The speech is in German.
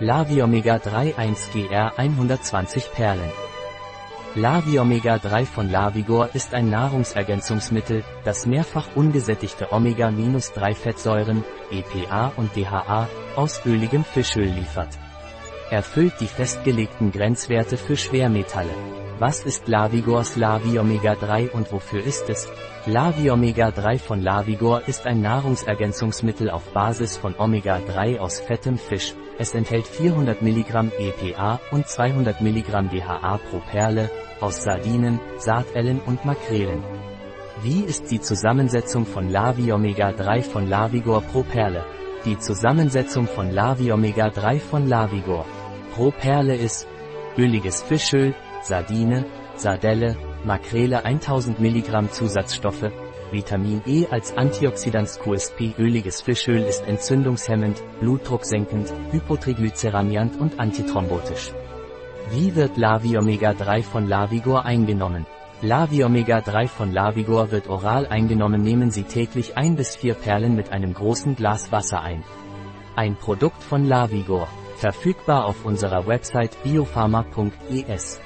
Lavi Omega 3 1GR 120 Perlen. Lavi Omega 3 von Lavigor ist ein Nahrungsergänzungsmittel, das mehrfach ungesättigte Omega-3-Fettsäuren, EPA und DHA, aus öligem Fischöl liefert. Erfüllt die festgelegten Grenzwerte für Schwermetalle. Was ist Lavigors Lavi Omega 3 und wofür ist es? Lavi Omega 3 von Lavigor ist ein Nahrungsergänzungsmittel auf Basis von Omega 3 aus fettem Fisch. Es enthält 400 mg EPA und 200 mg DHA pro Perle, aus Sardinen, Sardellen und Makrelen. Wie ist die Zusammensetzung von Lavi Omega 3 von Lavigor pro Perle? Die Zusammensetzung von Lavi Omega 3 von Lavigor pro Perle ist öliges Fischöl, Sardine, Sardelle, Makrele 1000 mg Zusatzstoffe, Vitamin E als Antioxidans QSP öliges Fischöl ist entzündungshemmend, blutdrucksenkend, hypotriglyceramiant und antithrombotisch. Wie wird Lavi Omega 3 von Lavigor eingenommen? Lavi Omega 3 von Lavigor wird oral eingenommen nehmen Sie täglich ein bis vier Perlen mit einem großen Glas Wasser ein. Ein Produkt von Lavigor, verfügbar auf unserer Website biopharma.es.